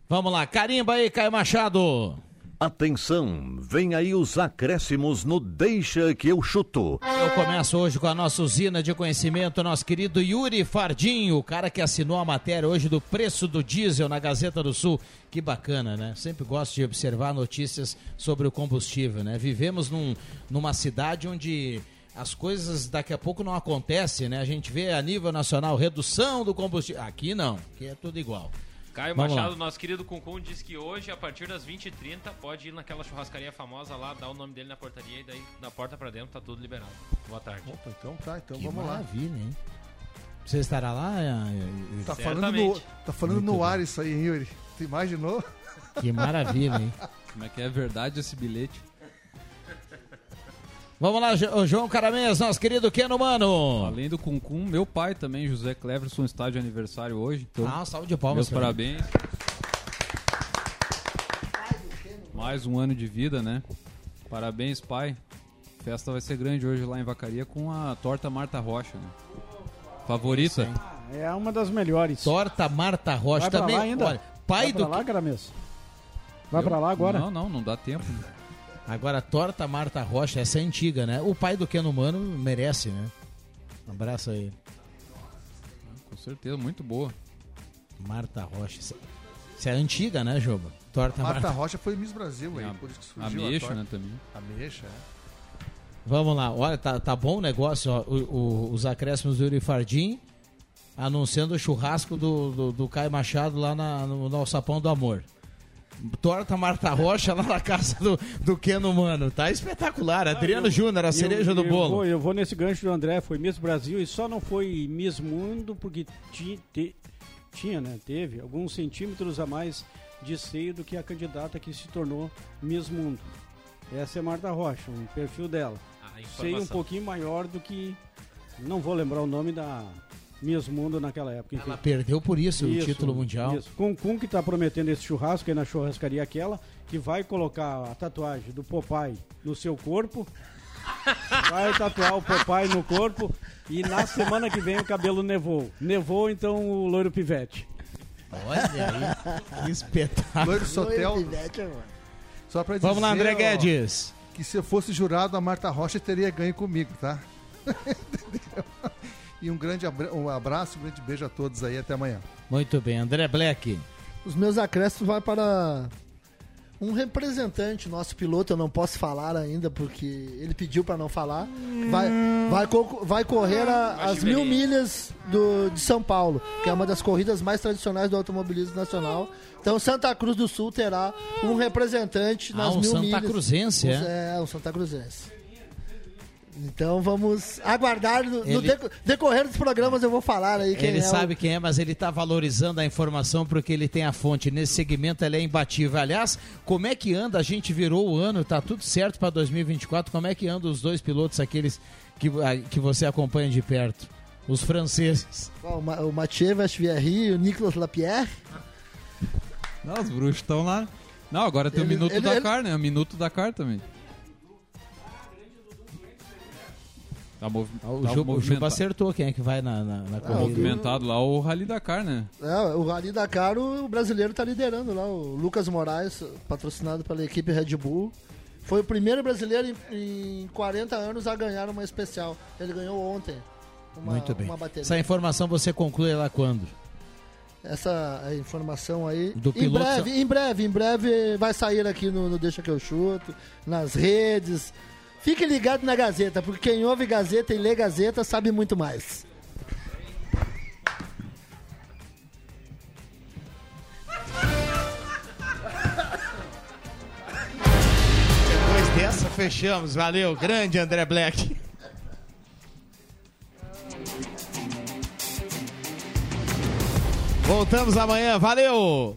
Vamos lá, carimba aí, Caio Machado. Atenção, vem aí os acréscimos no Deixa que eu chuto. Eu começo hoje com a nossa usina de conhecimento, nosso querido Yuri Fardinho, o cara que assinou a matéria hoje do preço do diesel na Gazeta do Sul. Que bacana, né? Sempre gosto de observar notícias sobre o combustível, né? Vivemos num, numa cidade onde as coisas daqui a pouco não acontecem, né? A gente vê a nível nacional redução do combustível. Aqui não, aqui é tudo igual. Caio Vamos Machado, lá. nosso querido Cuncun, diz que hoje, a partir das 20h30, pode ir naquela churrascaria famosa lá, dar o nome dele na portaria e daí da porta pra dentro tá tudo liberado. Boa tarde. Opa, então tá, então Que vamos lá. maravilha, hein? Você estará lá? eh, eh, Tá falando, no, tá falando Muito no bem. ar isso aí, hein, Yuri? Tu imaginou? Que maravilha, hein? Como é que é verdade esse bilhete? Vamos lá, João Caramês, nosso querido Keno Mano. Além do Cuncum, meu pai também, José Cleverson, está de aniversário hoje. Então, Ah, um salve de palmas Meus parabéns. Mais um ano de vida, né? Parabéns, pai. A festa vai ser grande hoje lá em Vacaria com a torta Marta Rocha, né? Favorita? É uma das melhores. Torta Marta Rocha Vai pra também. lá ainda? Olha, pai Vai pra do lá, Caramês? Vai Eu? pra lá agora? Não, não, não dá tempo. Agora, torta Marta Rocha, essa é antiga, né? O pai do Keno Mano merece, né? Um abraço aí. Com certeza, muito boa. Marta Rocha. Isso- Isso é antiga, né, Juba? Torta Marta Marta. Rocha foi Miss Brasil aí, A- por isso que surgiu ameixa, torta. né, também. Ameixa, é. Vamos lá, olha, tá, tá bom o negócio, ó. O- o- os acréscimos do Yuri Fardim anunciando o churrasco do, do, do Caio Machado lá na- no, no Alçapão do Amor. Torta Marta Rocha lá na casa do, do Keno Mano. Tá espetacular. Adriano Júnior, a cereja eu, do eu bolo. Vou, eu vou nesse gancho do André, foi Miss Brasil e só não foi Miss Mundo porque ti- te- tinha, né? Teve alguns centímetros a mais de seio do que a candidata que se tornou Miss Mundo. Essa é Marta Rocha, um perfil dela. A Seio um pouquinho maior do que. Não vou lembrar o nome da Miss Mundo naquela época. enfim. Ela perdeu por isso, o Isso, título mundial. Isso. Com Kun que tá prometendo esse churrasco aí na churrascaria aquela, que vai colocar a tatuagem do Popeye no seu corpo. Vai tatuar o Popeye no corpo e na semana que vem o cabelo nevou. Nevou então o loiro pivete. Olha aí, que espetáculo. Loiro Sotel. Só pra dizer, Vamos lá, André ó, Guedes. Que se eu fosse jurado, a Marta Rocha teria ganho comigo, tá? Entendeu? e um grande abra- abraço, um grande beijo a todos aí. Até amanhã. Muito bem, André Black. Os meus acréscimos vai para um representante, nosso piloto, eu não posso falar ainda porque ele pediu para não falar. Vai, vai, vai correr a- as mil milhas do, de São Paulo, que é uma das corridas mais tradicionais do automobilismo nacional. Então Santa Cruz do Sul terá um representante Ah, nas um mil Santa milhas. Cruzense, é? um Santa Cruzense. Então vamos aguardar no, no Ele- deco- decorrer dos programas eu vou falar aí quem ele é sabe o... quem é, mas ele está valorizando a informação porque ele tem a fonte. Nesse segmento ele é imbatível. Aliás, como é que anda? A gente virou o ano, tá tudo certo para 2024. Como é que andam os dois pilotos, aqueles que, a- que você acompanha de perto? Os franceses. Ó, o Ma- o Mathieu Vachvierry e o Nicolas Lapierre. Não, os bruxos estão lá. Não, agora tem o Ele- Minuto ele- da ele- Car, né? O Minuto da Car também. Tá, movi Ah, O tá Juba, o Juba acertou quem é que vai na, na, na tá corrida. movimentado lá o Rally Dakar, né? É, o Rally Dakar, o brasileiro tá liderando lá. O Lucas Moraes, patrocinado pela equipe Red Bull. Foi o primeiro brasileiro em, em 40 anos a ganhar uma especial. Ele ganhou ontem. Uma, Muito bem. Uma bateria. Essa informação você conclui lá quando? Essa informação aí. Do em piloto- breve, em breve, em breve vai sair aqui no, no Deixa que eu chuto, nas redes. Fique ligado na Gazeta, porque quem ouve Gazeta e lê Gazeta sabe muito mais. Depois dessa, fechamos. Valeu, grande André Black. Voltamos amanhã, valeu!